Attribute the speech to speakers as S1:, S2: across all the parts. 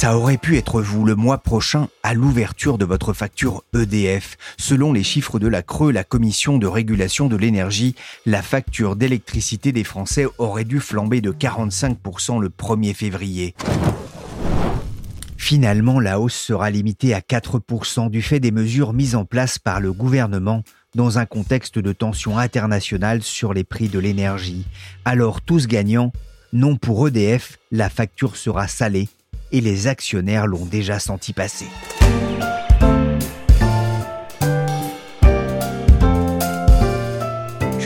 S1: Ça aurait pu être vous le mois prochain à l'ouverture de votre facture EDF. Selon les chiffres de la Creux, la Commission de régulation de l'énergie, la facture d'électricité des Français aurait dû flamber de 45% le 1er février. Finalement, la hausse sera limitée à 4% du fait des mesures mises en place par le gouvernement dans un contexte de tension internationale sur les prix de l'énergie. Alors tous gagnants, non pour EDF, la facture sera salée et les actionnaires l'ont déjà senti passer.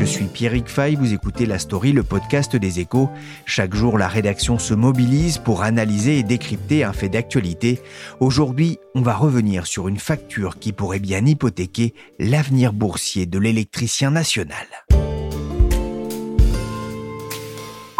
S1: Je suis Pierrick Fay, vous écoutez La Story, le podcast des échos. Chaque jour, la rédaction se mobilise pour analyser et décrypter un fait d'actualité. Aujourd'hui, on va revenir sur une facture qui pourrait bien hypothéquer l'avenir boursier de l'électricien national.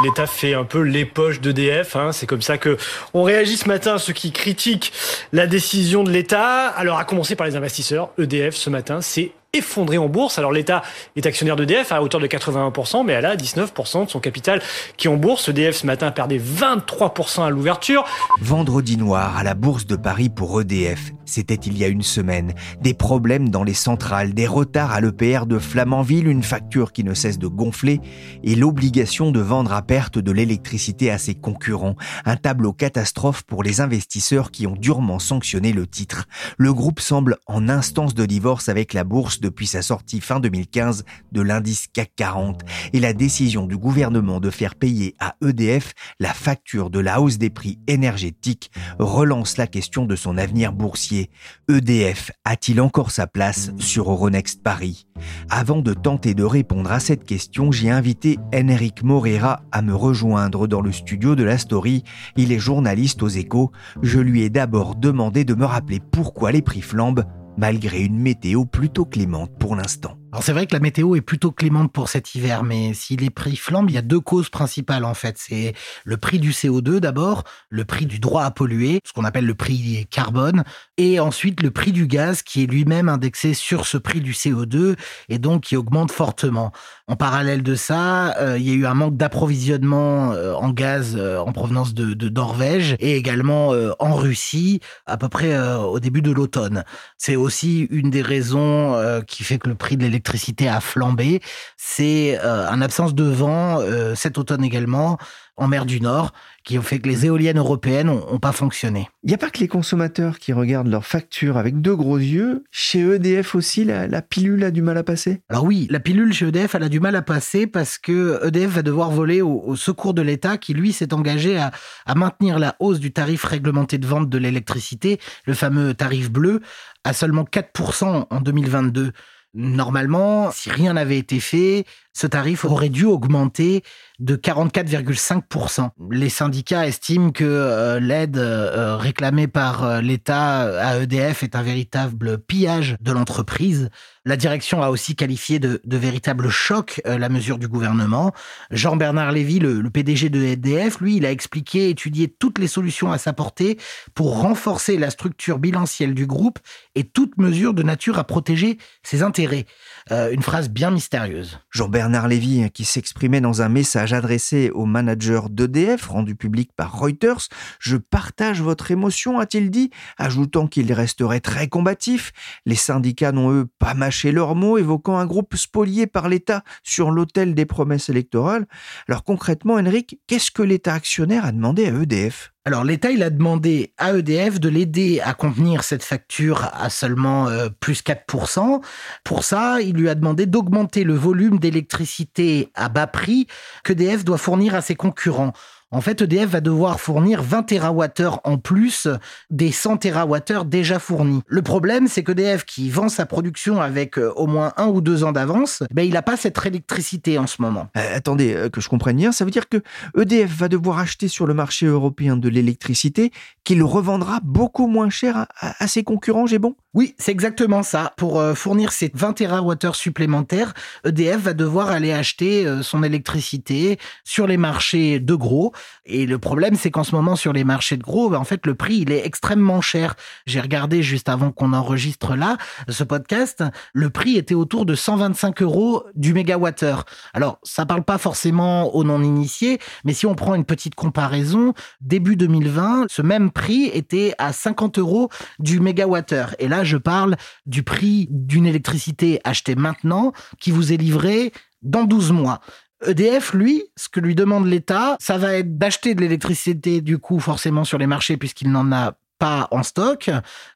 S2: L'État fait un peu les poches d'EDF. Hein. C'est comme ça que on réagit ce matin ceux qui critiquent la décision de l'État. Alors, à commencer par les investisseurs, EDF ce matin, c'est effondré en bourse. Alors l'État est actionnaire d'EDF à hauteur de 81%, mais elle a 19% de son capital qui est en bourse. EDF ce matin perdait 23% à l'ouverture.
S1: Vendredi noir à la bourse de Paris pour EDF. C'était il y a une semaine. Des problèmes dans les centrales, des retards à l'EPR de Flamanville, une facture qui ne cesse de gonfler et l'obligation de vendre à perte de l'électricité à ses concurrents. Un tableau catastrophe pour les investisseurs qui ont durement sanctionné le titre. Le groupe semble en instance de divorce avec la bourse depuis sa sortie fin 2015 de l'indice CAC 40 et la décision du gouvernement de faire payer à EDF la facture de la hausse des prix énergétiques relance la question de son avenir boursier. EDF a-t-il encore sa place sur Euronext Paris? Avant de tenter de répondre à cette question, j'ai invité Enric Moreira à me rejoindre dans le studio de la Story. Il est journaliste aux échos. Je lui ai d'abord demandé de me rappeler pourquoi les prix flambent malgré une météo plutôt clémente pour l'instant.
S3: Alors c'est vrai que la météo est plutôt clémente pour cet hiver, mais si les prix flambent, il y a deux causes principales en fait. C'est le prix du CO2 d'abord, le prix du droit à polluer, ce qu'on appelle le prix carbone, et ensuite le prix du gaz qui est lui-même indexé sur ce prix du CO2 et donc qui augmente fortement. En parallèle de ça, euh, il y a eu un manque d'approvisionnement euh, en gaz euh, en provenance de, de, Norvège et également en Russie à peu près au début de l'automne. C'est aussi une des raisons qui fait que le prix de l'électricité l'électricité a flambé, c'est euh, un absence de vent euh, cet automne également en mer du Nord qui ont fait que les éoliennes européennes n'ont pas fonctionné.
S4: Il n'y a pas que les consommateurs qui regardent leurs factures avec deux gros yeux. Chez EDF aussi, la, pilule a du mal à passer?
S3: Alors oui, la pilule chez EDF, elle a du mal à passer parce que EDF va devoir voler au, secours de l'État qui, lui, s'est engagé à, à maintenir la hausse du tarif réglementé de vente de l'électricité, le fameux tarif bleu, à seulement 4% en 2022. Normalement, si rien n'avait été fait, ce tarif aurait dû augmenter de 44,5%. Les syndicats estiment que euh, l'aide euh, réclamée par euh, l'État à EDF est un véritable pillage de l'entreprise. La direction a aussi qualifié de, véritable choc la mesure du gouvernement. Jean-Bernard Lévy, le, PDG de EDF, lui, il a expliqué étudier toutes les solutions à sa portée pour renforcer la structure bilancielle du groupe et toute mesure de nature à protéger ses intérêts. Une phrase bien mystérieuse.
S1: Jean-Bernard Lévy, hein, qui s'exprimait dans un message adressé au manager d'EDF, rendu public par Reuters. Je partage votre émotion, a-t-il dit, ajoutant qu'il resterait très combatif. Les syndicats n'ont, eux, pas mâché leurs mots, évoquant un groupe spolié par l'État sur l'autel des promesses électorales. Alors concrètement, Henrik, qu'est-ce que l'État actionnaire a demandé à EDF
S3: alors l'État, il a demandé à EDF de l'aider à contenir cette facture à seulement euh, plus 4%. Pour ça, il lui a demandé d'augmenter le volume d'électricité à bas prix qu'EDF doit fournir à ses concurrents En fait, EDF va devoir fournir 20 TWh en plus des 100 TWh déjà fournis. Le problème, c'est qu'EDF, qui vend sa production avec euh, au moins un ou deux ans d'avance, ben, il n'a pas cette électricité en ce moment.
S1: Euh, attendez, euh, que je comprenne bien, ça veut dire que EDF va devoir acheter sur le marché européen de l'électricité qu'il revendra beaucoup moins cher à, ses concurrents, j'ai bon
S3: Oui, c'est exactement ça. Pour fournir ces 20 TWh supplémentaires, EDF va devoir aller acheter son électricité sur les marchés de gros et le problème, c'est qu'en ce moment, sur les marchés de gros, ben, en fait, le prix, il est extrêmement cher. J'ai regardé juste avant qu'on enregistre là, ce podcast, le prix était autour de 125 euros du mégawattheure. Alors, ça parle pas forcément aux non-initiés, mais si on prend une petite comparaison, début 2020, ce même prix était à 50 euros du mégawattheure. Et là, je parle du prix d'une électricité achetée maintenant qui vous est livrée dans 12 mois. EDF, lui, ce que lui demande l'État, ça va être d'acheter de l'électricité, du coup, forcément sur les marchés, puisqu'il n'en a pas en stock.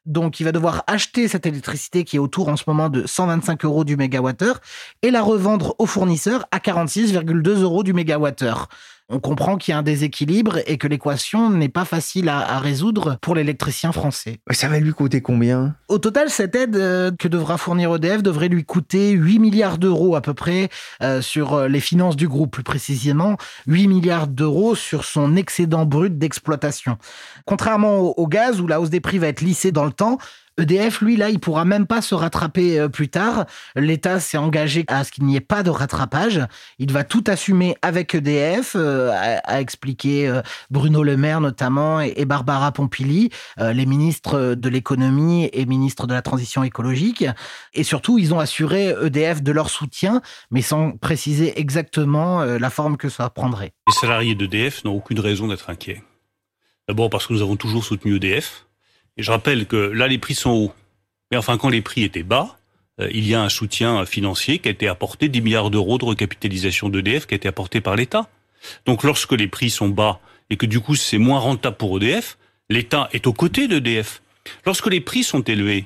S3: Donc, il va devoir acheter cette électricité qui est autour en ce moment de 125 euros du mégawattheure et la revendre aux fournisseurs à 46,2 euros du mégawattheure on comprend qu'il y a un déséquilibre et que l'équation n'est pas facile à, résoudre pour l'électricien français.
S1: Ça va lui coûter combien?
S3: Au total, cette aide euh, que devra fournir EDF devrait lui coûter 8 milliards d'euros à peu près euh, sur euh, les finances du groupe, plus précisément 8 milliards d'euros sur son excédent brut d'exploitation. Contrairement au gaz, où la hausse des prix va être lissée dans le temps, EDF, lui, là, il pourra même pas se rattraper euh, plus tard. L'État s'est engagé à ce qu'il n'y ait pas de rattrapage. Il va tout assumer avec EDF, euh, a, expliqué euh, Bruno Le Maire notamment et, Barbara Pompili, les ministres de l'économie et ministres de la transition écologique. Et surtout, ils ont assuré EDF de leur soutien, mais sans préciser exactement la forme que ça prendrait.
S5: Les salariés d'EDF n'ont aucune raison d'être inquiets. D'abord parce que nous avons toujours soutenu EDF et je rappelle que là, les prix sont hauts. Mais enfin, quand les prix étaient bas, euh, il y a un soutien financier qui a été apporté, 10 milliards d'euros de recapitalisation d'EDF qui a été apporté par l'État. Donc lorsque les prix sont bas et que du coup c'est moins rentable pour EDF, l'État est aux côtés d'EDF. Lorsque les prix sont élevés,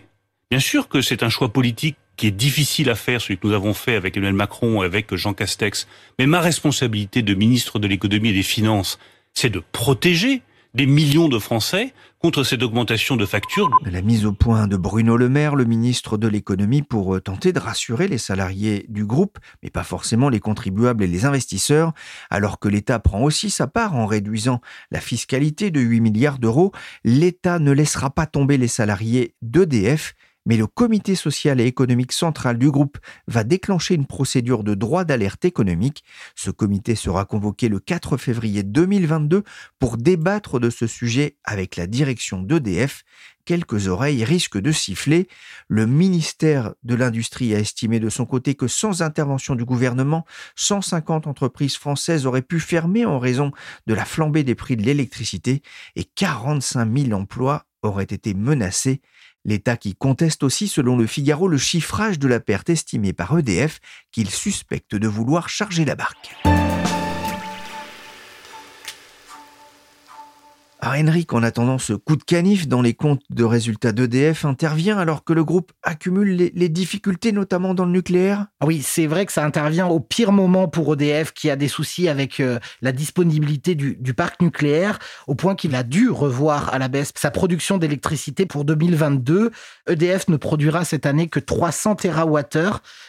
S5: bien sûr que c'est un choix politique qui est difficile à faire, celui que nous avons fait avec Emmanuel Macron et avec Jean Castex. Mais ma responsabilité de ministre de l'économie et des finances, c'est de protéger des millions de Français contre cette augmentation de factures.
S1: La mise au point de Bruno Le Maire, le ministre de l'économie, pour euh, tenter de rassurer les salariés du groupe, mais pas forcément les contribuables et les investisseurs, alors que l'État prend aussi sa part en réduisant la fiscalité de 8 milliards d'euros, l'État ne laissera pas tomber les salariés d'EDF mais le comité social et économique central du groupe va déclencher une procédure de droit d'alerte économique. Ce comité sera convoqué le 4 février 2022 pour débattre de ce sujet avec la direction d'EDF. Quelques oreilles risquent de siffler. Le ministère de l'Industrie a estimé de son côté que sans intervention du gouvernement, 150 entreprises françaises auraient pu fermer en raison de la flambée des prix de l'électricité et 45 000 emplois auraient été menacés. L'État qui conteste aussi, selon le Figaro, le chiffrage de la perte estimée par EDF qu'il suspecte de vouloir charger la barque. Henrik, en attendant ce coup de canif dans les comptes de résultats d'EDF, intervient alors que le groupe accumule les, difficultés, notamment dans le nucléaire?
S3: Ah Oui, c'est vrai que ça intervient au pire moment pour EDF qui a des soucis avec euh, la disponibilité du, parc nucléaire, au point qu'il a dû revoir à la baisse sa production d'électricité pour 2022. EDF ne produira cette année que 300 TWh.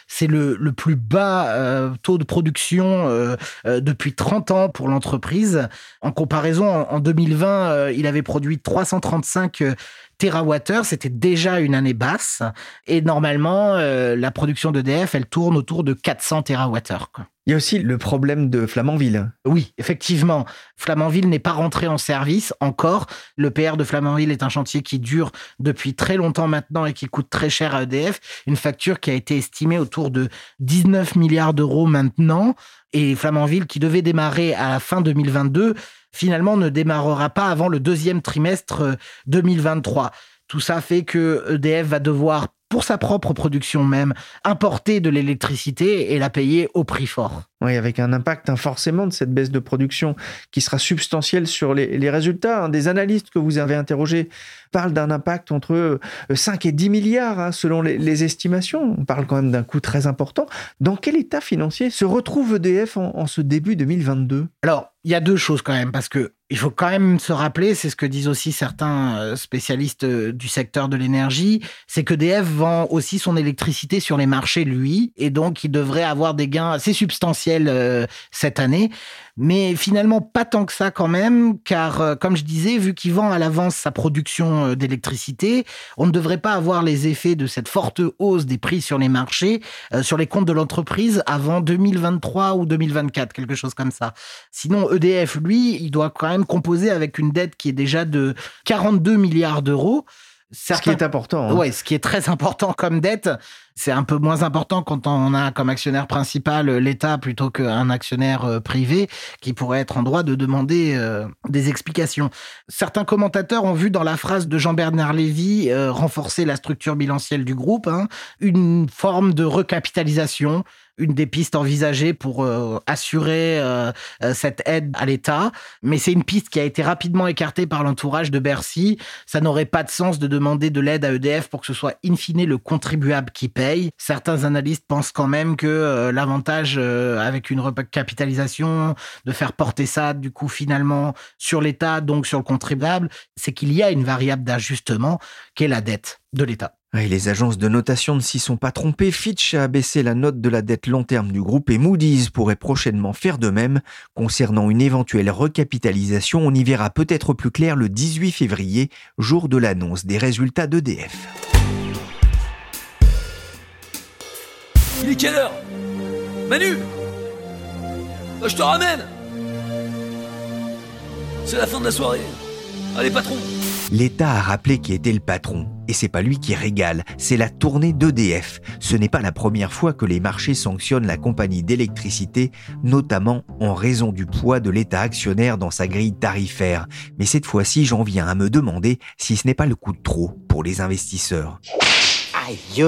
S3: C'est le, plus bas euh, taux de production euh, depuis 30 ans pour l'entreprise. En comparaison, en 2020, euh, il avait produit 335 euh, TWh, c'était déjà une année basse. Et normalement, euh, la production d'EDF, elle tourne autour de 400 TWh.
S1: Il y a aussi le problème de Flamanville.
S3: Oui, effectivement. Flamanville n'est pas rentré en service encore. Le PR de Flamanville est un chantier qui dure depuis très longtemps maintenant et qui coûte très cher à EDF. Une facture qui a été estimée autour de 19 milliards d'euros maintenant. Et Flamanville, qui devait démarrer à la fin 2022, finalement ne démarrera pas avant le deuxième trimestre 2023. Euh, Tout ça fait que EDF va devoir pour sa propre production même, importer de l'électricité et la payer au prix fort.
S4: Oui, avec un impact hein, forcément de cette baisse de production qui sera substantielle sur les, résultats. Hein. Des analystes que vous avez interrogés parlent d'un impact entre 5 euh, et 10 milliards hein, selon les, estimations. On parle quand même d'un coût très important. Dans quel état financier se retrouve EDF en, en ce début 2022
S3: Alors, il y a deux choses quand même, parce que il faut quand même se rappeler, c'est ce que disent aussi certains euh, spécialistes euh, du secteur de l'énergie, c'est que DF vend aussi son électricité sur les marchés, lui, et donc il devrait avoir des gains assez substantiels euh, cette année mais finalement pas tant que ça quand même, car euh, comme je disais, vu qu'il vend à l'avance sa production euh, d'électricité, on ne devrait pas avoir les effets de cette forte hausse des prix sur les marchés euh, sur les comptes de l'entreprise avant 2023 ou 2024, quelque chose comme ça. Sinon, EDF, lui, il doit quand même composer avec une dette qui est déjà de 42 milliards d'euros.
S4: Ce qui est important.
S3: Hein. Ouais, ce qui est très important comme dette. C'est un peu moins important quand on a comme actionnaire principal euh, l'État plutôt qu'un actionnaire euh, privé qui pourrait être en droit de demander euh, des explications. Certains commentateurs ont vu dans la phrase de Jean-Bernard Lévy renforcer la structure bilancielle du groupe, hein, une forme de recapitalisation une des pistes envisagées pour euh, assurer euh, euh, cette aide à l'État. Mais c'est une piste qui a été rapidement écartée par l'entourage de Bercy. Ça n'aurait pas de sens de demander de l'aide à EDF pour que ce soit in fine le contribuable qui paye. Certains analystes pensent quand même que l'avantage avec une recapitalisation, de faire porter ça du coup finalement sur l'État, donc sur le contribuable, c'est qu'il y a une variable d'ajustement qui est la dette de l'État
S1: les agences de notation ne s'y sont pas trompées. Fitch a abaissé la note de la dette long terme du groupe et Moody's pourrait prochainement faire de même. Concernant une éventuelle recapitalisation, on y verra peut-être plus clair le 18 février, jour de l'annonce des résultats d'EDF.
S6: Il est quelle heure? Manu euh, Je te ramène C'est la fin de la soirée. Allez patron
S1: L'État a rappelé qui était le patron. Et c'est pas lui qui régale, c'est la tournée d'EDF. Ce n'est pas la première fois que les marchés sanctionnent la compagnie d'électricité, notamment en raison du poids de l'État actionnaire dans sa grille tarifaire. Mais cette fois-ci, j'en viens à me demander si ce n'est pas le coup de trop pour les investisseurs.
S4: Aïe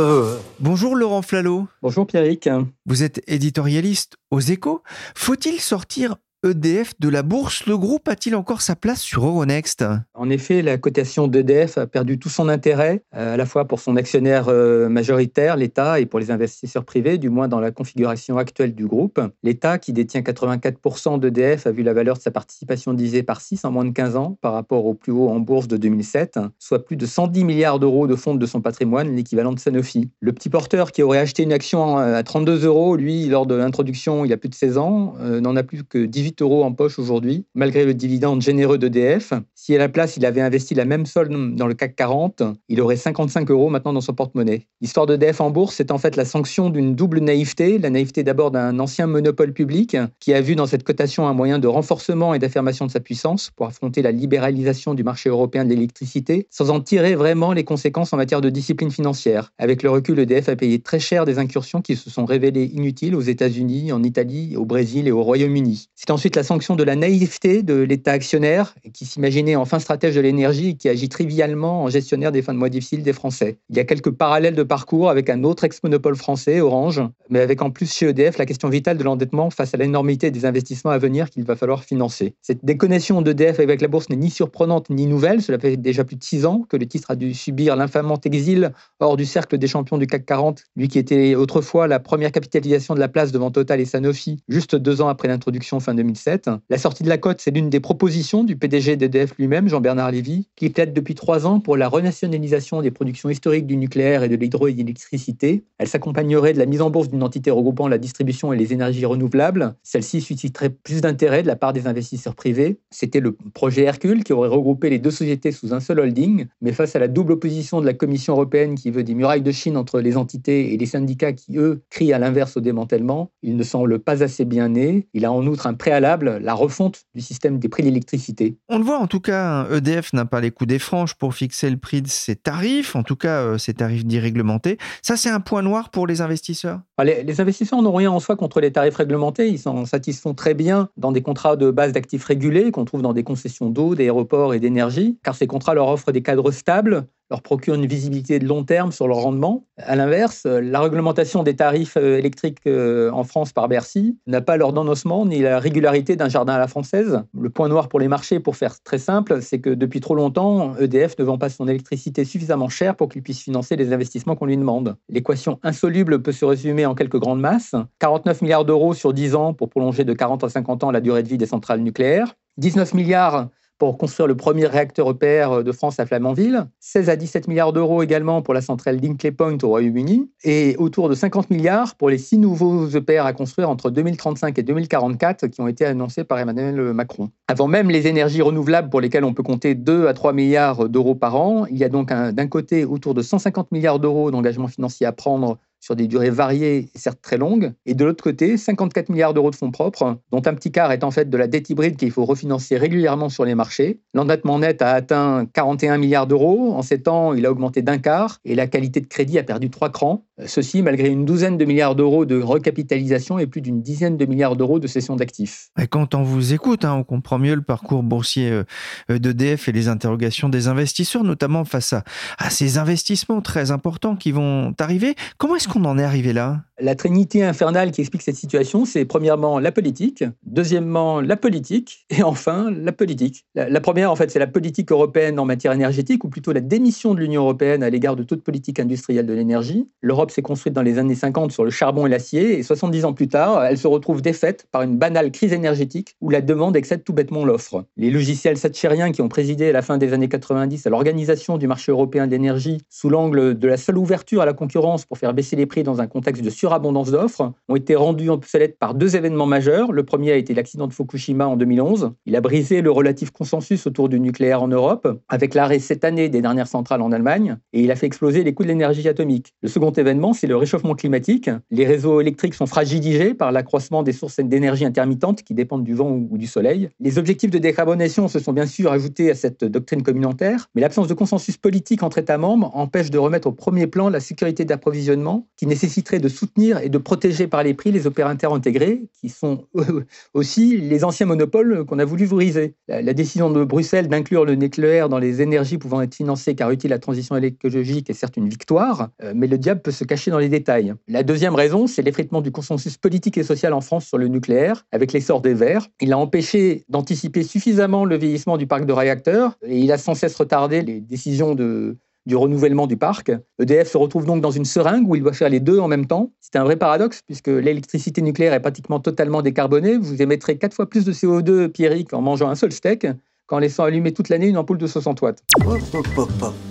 S4: Bonjour Laurent Flalot.
S7: Bonjour Pierrick.
S4: Vous êtes éditorialiste aux échos. Faut-il sortir EDF de la bourse, le groupe a-t-il encore sa place sur Euronext?
S7: En effet, la cotation d'EDF a perdu tout son intérêt, euh, à la fois pour son actionnaire euh, majoritaire, l'État, et pour les investisseurs privés, du moins dans la configuration actuelle du groupe. L'État, qui détient 84% d'EDF, a vu la valeur de sa participation divisée par 6 en moins de 15 ans par rapport au plus haut en bourse de 2007, soit plus de 110 milliards d'euros de fonds de son patrimoine, l'équivalent de Sanofi. Le petit porteur qui aurait acheté une action à 32 euros, lui, lors de l'introduction il y a plus de 16 ans, euh, n'en a plus que 18 euros en poche aujourd'hui, malgré le dividende généreux d'EDF. Si à la place, il avait investi la même somme dans le CAC 40, il aurait 55 euros maintenant dans son porte-monnaie. L'histoire d'EDF en bourse, c'est en fait la sanction d'une double naïveté. La naïveté d'abord d'un ancien monopole public qui a vu dans cette cotation un moyen de renforcement et d'affirmation de sa puissance pour affronter la libéralisation du marché européen de l'électricité, sans en tirer vraiment les conséquences en matière de discipline financière. Avec le recul, EDF a payé très cher des incursions qui se sont révélées inutiles aux États-Unis, en Italie, au Brésil et au Royaume-Uni. C'est ensuite la sanction de la naïveté de l'État actionnaire qui s'imaginait enfin stratège de l'énergie et qui agit trivialement en gestionnaire des fins de mois difficiles des Français. Il y a quelques parallèles de parcours avec un autre ex-monopole français, Orange, mais avec en plus chez EDF la question vitale de l'endettement face à l'énormité des investissements à venir qu'il va falloir financer. Cette déconnexion d'EDF avec la bourse n'est ni surprenante ni nouvelle. Cela fait déjà plus de six ans que le titre a dû subir l'infamant exil hors du cercle des champions du CAC 40, lui qui était autrefois la première capitalisation de la place devant Total et Sanofi, juste deux ans après l'introduction fin 2007. La sortie de la cote, c'est l'une des propositions du PDG d'EDF lui-même, Jean-Bernard Lévy, qui plaide depuis trois ans pour la renationalisation des productions historiques du nucléaire et de l'hydroélectricité. Elle s'accompagnerait de la mise en bourse d'une entité regroupant la distribution et les énergies renouvelables. Celle-ci susciterait plus d'intérêt de la part des investisseurs privés. C'était le projet Hercule qui aurait regroupé les deux sociétés sous un seul holding, mais face à la double opposition de la Commission européenne qui veut des murailles de Chine entre les entités et les syndicats qui, eux, crient à l'inverse au démantèlement, il ne semble pas assez bien né. Il a en outre un préalable, la refonte du système des prix de l'électricité.
S4: On le voit en tout cas, EDF n'a pas les coups des franges pour fixer le prix de ses tarifs, en tout cas euh, ses tarifs dits réglementés. Ça, c'est un point noir pour les investisseurs?
S7: Ah, les, investisseurs n'ont rien en soi contre les tarifs réglementés. Ils s'en satisfont très bien dans des contrats de base d'actifs régulés qu'on trouve dans des concessions d'eau, d'aéroports et d'énergie, car ces contrats leur offrent des cadres stables leur procure une visibilité de long terme sur leur rendement. À l'inverse, la réglementation des tarifs électriques en France par Bercy n'a pas l'ordonnancement ni la régularité d'un jardin à la française. Le point noir pour les marchés, pour faire très simple, c'est que depuis trop longtemps, EDF ne vend pas son électricité suffisamment cher pour qu'il puisse financer les investissements qu'on lui demande. L'équation insoluble peut se résumer en quelques grandes masses. 49 milliards d'euros sur 10 ans pour prolonger de 40 à 50 ans la durée de vie des centrales nucléaires. 19 milliards pour construire le premier réacteur EPR de France à Flamanville, 16 à 17 milliards d'euros également pour la centrale Dinkley Point au Royaume-Uni, et autour de 50 milliards pour les six nouveaux EPR à construire entre 2035 et 2044 qui ont été annoncés par Emmanuel Macron. Avant même les énergies renouvelables pour lesquelles on peut compter 2 à 3 milliards d'euros par an, il y a donc d'un côté autour de 150 milliards d'euros d'engagements financiers à prendre sur des durées variées et certes très longues. Et de l'autre côté, 54 milliards d'euros de fonds propres, dont un petit quart est en fait de la dette hybride qu'il faut refinancer régulièrement sur les marchés. L'endettement net a atteint 41 milliards d'euros. En 7 ans, il a augmenté d'un quart et la qualité de crédit a perdu trois crans. Ceci malgré une douzaine de milliards d'euros de recapitalisation et plus d'une dizaine de milliards d'euros de cession d'actifs.
S4: quand on vous écoute, hein, on comprend mieux le parcours boursier euh, d'EDF et les interrogations des investisseurs, notamment face à, à ces investissements très importants qui vont arriver. Comment est-ce qu'on en est arrivé là?
S7: La trinité infernale qui explique cette situation, c'est premièrement la politique, deuxièmement la politique, et enfin la politique. La, première, en fait, c'est la politique européenne en matière énergétique, ou plutôt la démission de l'Union européenne à l'égard de toute politique industrielle de l'énergie. L'Europe s'est construite dans les années 50 sur le charbon et l'acier, et 70 ans plus tard, elle se retrouve défaite par une banale crise énergétique où la demande excède tout bêtement l'offre. Les logiciels satchériens qui ont présidé à la fin des années 90 à l'organisation du marché européen de l'énergie sous l'angle de la seule ouverture à la concurrence pour faire baisser les prix dans un contexte de surabondance d'offres ont été rendus obsolètes par deux événements majeurs. Le premier a été l'accident de Fukushima en 2011. Il a brisé le relatif consensus autour du nucléaire en Europe, avec l'arrêt cette année des dernières centrales en Allemagne, et il a fait exploser les coûts de l'énergie atomique. Le second événement, c'est le réchauffement climatique. Les réseaux électriques sont fragilisés par l'accroissement des sources d'énergie intermittentes qui dépendent du vent ou du soleil. Les objectifs de décarbonation se sont bien sûr ajoutés à cette doctrine communautaire, mais l'absence de consensus politique entre États membres empêche de remettre au premier plan la sécurité d'approvisionnement qui nécessiterait de soutenir et de protéger par les prix les opérateurs intégrés, qui sont aussi les anciens monopoles qu'on a voulu briser. La, décision de Bruxelles d'inclure le nucléaire dans les énergies pouvant être financées car utile à la transition écologique est certes une victoire, euh, mais le diable peut se cacher dans les détails. La deuxième raison, c'est l'effritement du consensus politique et social en France sur le nucléaire, avec l'essor des Verts. Il a empêché d'anticiper suffisamment le vieillissement du parc de réacteurs et il a sans cesse retardé les décisions de du renouvellement du parc. EDF se retrouve donc dans une seringue où il doit faire les deux en même temps. C'est un vrai paradoxe puisque l'électricité nucléaire est pratiquement totalement décarbonée. Vous émettrez quatre fois plus de CO2 pierrique en mangeant un seul steak qu'en laissant allumer toute l'année une ampoule de 60 watts.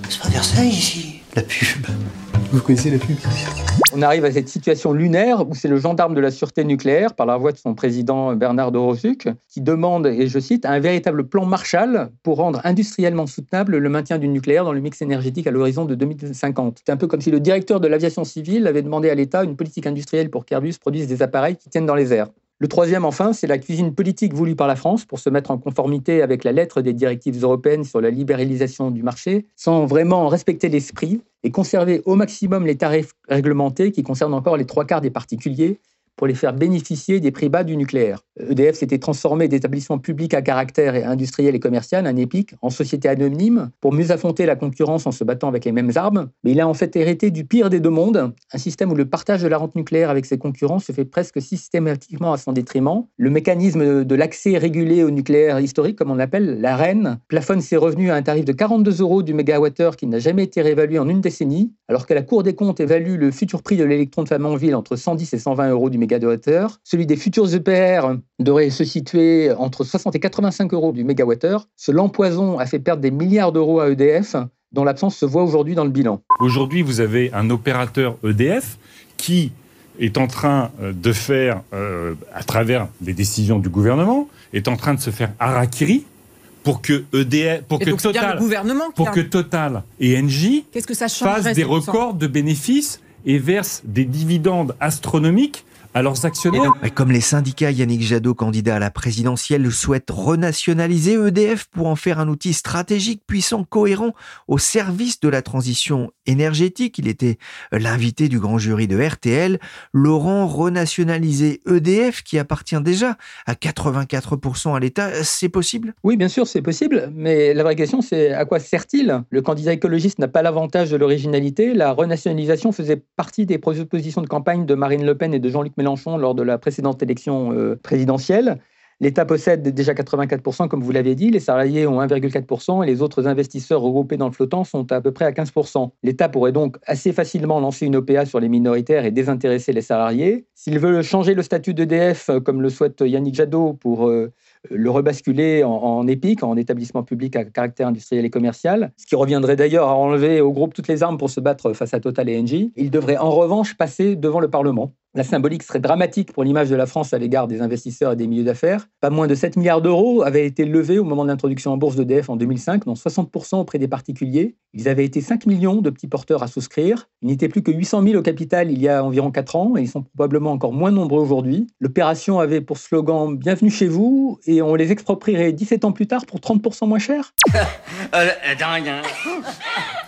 S8: C'est pas Versailles ici, la pub. Vous connaissez la pub
S7: On arrive à cette situation lunaire où c'est le gendarme de la sûreté nucléaire, par la voix de son président Bernard Dorosuc, qui demande, et je cite, un véritable plan Marshall pour rendre industriellement soutenable le maintien du nucléaire dans le mix énergétique à l'horizon de 2050. C'est un peu comme si le directeur de l'aviation civile avait demandé à l'État une politique industrielle pour qu'Airbus produise des appareils qui tiennent dans les airs. Le troisième, enfin, c'est la cuisine politique voulue par la France pour se mettre en conformité avec la lettre des directives européennes sur la libéralisation du marché, sans vraiment respecter l'esprit et conserver au maximum les tarifs réglementés qui concernent encore les trois quarts des particuliers pour les faire bénéficier des prix bas du nucléaire. EDF s'était transformé d'établissement public à caractère industriel et commercial, un EPIC, en société anonyme pour mieux affronter la concurrence en se battant avec les mêmes armes. Mais il a en fait hérité du pire des deux mondes, un système où le partage de la rente nucléaire avec ses concurrents se fait presque systématiquement à son détriment. Le mécanisme de l'accès régulé au nucléaire historique, comme on l'appelle, la REN, plafonne ses revenus à un tarif de 42 euros du mégawattheure qui n'a jamais été réévalué en une décennie, alors que la Cour des comptes évalue le futur prix de l'électron de Flamanville entre 110 et 120 euros du mégawattheure. Celui des futurs EPR devrait se situer entre 60 et 85 euros du mégawattheure. Ce l'empoison a fait perdre des milliards d'euros à EDF, dont l'absence se voit aujourd'hui dans le bilan.
S9: Aujourd'hui, vous avez un opérateur EDF qui est en train euh, de faire, euh, à travers des décisions du gouvernement, est en train de se faire harakiri pour que EDF, pour que Total, pour que Total et Engie fassent des records de bénéfices et versent des dividendes astronomiques à leurs actionnaires.
S1: Et comme les syndicats, Yannick Jadot, candidat à la présidentielle, souhaite renationaliser EDF pour en faire un outil stratégique, puissant, cohérent au service de la transition énergétique. Il était l'invité du grand jury de RTL. Laurent, renationaliser EDF qui appartient déjà à 84% à l'État, c'est possible?
S7: Oui, bien sûr, c'est possible. Mais la vraie question, c'est à quoi sert-il? Le candidat écologiste n'a pas l'avantage de l'originalité. La renationalisation faisait partie des propositions de campagne de Marine Le Pen et de Jean-Luc Mélenchon lors de la précédente élection euh, présidentielle. L'État possède déjà 84%, comme vous l'avez dit, les salariés ont 1,4% et les autres investisseurs regroupés dans le flottant sont à peu près à 15%. L'État pourrait donc assez facilement lancer une OPA sur les minoritaires et désintéresser les salariés. S'il veut changer le statut d'EDF, euh, comme le souhaite Yannick Jadot, pour euh, le rebasculer en, en EPIC, en établissement public à caractère industriel et commercial, ce qui reviendrait d'ailleurs à enlever au groupe toutes les armes pour se battre face à Total et Engie. Il devrait en revanche passer devant le Parlement. La symbolique serait dramatique pour l'image de la France à l'égard des investisseurs et des milieux d'affaires. Pas moins de 7 milliards d'euros avaient été levés au moment de l'introduction en bourse d'EDF en 2005, dont 60% auprès des particuliers. Ils avaient été 5 millions de petits porteurs à souscrire. Il n'était plus que 800 000 au capital il y a environ 4 ans et ils sont probablement encore moins nombreux aujourd'hui. L'opération avait pour slogan Bienvenue chez vous et on les exproprierait 17 ans plus tard pour 30% moins cher.
S10: euh, dingue, hein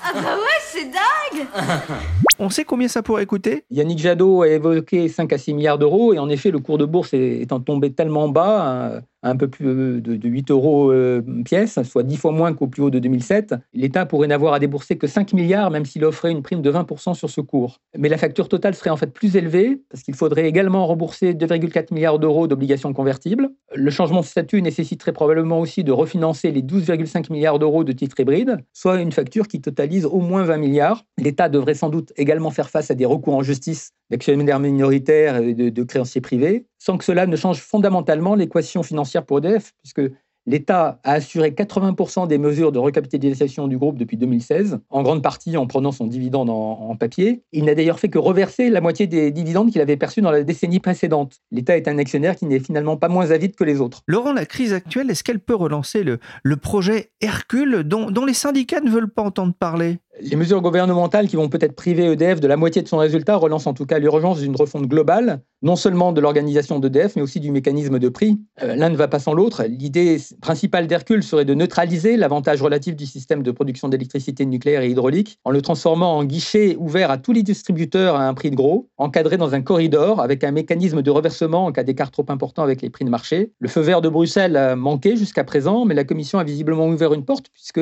S11: Ah bah ouais, c'est dingue
S4: On sait combien ça pourrait coûter?
S7: Yannick Jadot a évoqué 5 à 6 milliards d'euros et en effet, le cours de bourse étant tombé tellement bas, un peu plus de, de 8 euros euh, pièce, soit 10 fois moins qu'au plus haut de 2007, l'État pourrait n'avoir à débourser que 5 milliards, même s'il offrait une prime de 20% sur ce cours. Mais la facture totale serait en fait plus élevée, parce qu'il faudrait également rembourser 2,4 milliards d'euros d'obligations convertibles. Le changement de statut nécessiterait probablement aussi de refinancer les 12,5 milliards d'euros de titres hybrides, soit une facture qui totalise au moins 20 milliards. L'État devrait sans doute également faire face à des recours en justice d'actionnaires minoritaires et de, de créanciers privés, sans que cela ne change fondamentalement l'équation financière pour EDF, puisque L'État a assuré 80% des mesures de recapitalisation du groupe depuis 2016, en grande partie en prenant son dividende en, papier. Il n'a d'ailleurs fait que reverser la moitié des dividendes qu'il avait perçus dans la décennie précédente. L'État est un actionnaire qui n'est finalement pas moins avide que les autres.
S4: Laurent, la crise actuelle, est-ce qu'elle peut relancer le, projet Hercule dont les syndicats ne veulent pas entendre parler?
S7: Les mesures gouvernementales qui vont peut-être priver EDF de la moitié de son résultat relancent en tout cas l'urgence d'une refonte globale, non seulement de l'organisation d'EDF, mais aussi du mécanisme de prix. Euh, L'un ne va pas sans l'autre. L'idée principale d'Hercule serait de neutraliser l'avantage relatif du système de production d'électricité nucléaire et hydraulique en le transformant en guichet ouvert à tous les distributeurs à un prix de gros, encadré dans un corridor avec un mécanisme de reversement en cas d'écart trop important avec les prix de marché. Le feu vert de Bruxelles a manqué jusqu'à présent, mais la Commission a visiblement ouvert une porte puisque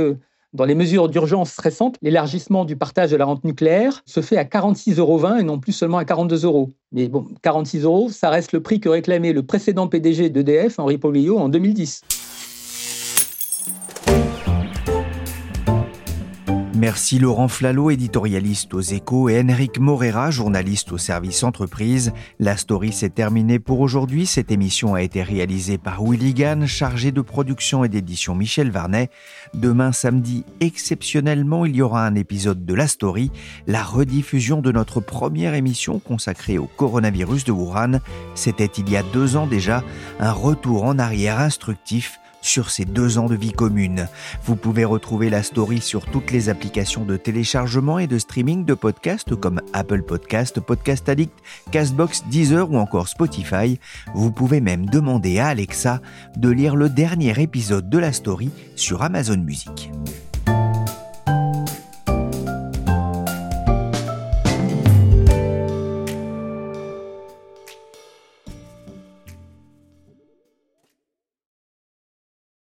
S7: dans les mesures d'urgence récentes, l'élargissement du partage de la rente nucléaire se fait à 46,20 euros et non plus seulement à 42 euros. Mais bon, 46 euros, ça reste le prix que réclamait le précédent PDG d'EDF, Henri Pollio, en 2010.
S1: Merci Laurent Flalot, éditorialiste aux échos, et Henrik Morera, journaliste au service entreprise. La story s'est terminée pour aujourd'hui. Cette émission a été réalisée par Willy Gann, chargé de production et d'édition Michel Varnet. Demain samedi, exceptionnellement, il y aura un épisode de La Story, la rediffusion de notre première émission consacrée au coronavirus de Wuhan. C'était il y a deux ans déjà, un retour en arrière instructif sur ces deux ans de vie commune. Vous pouvez retrouver la story sur toutes les applications de téléchargement et de streaming de podcasts comme Apple Podcast, Podcast Addict, Castbox, Deezer ou encore Spotify. Vous pouvez même demander à Alexa de lire le dernier épisode de la story sur Amazon Music.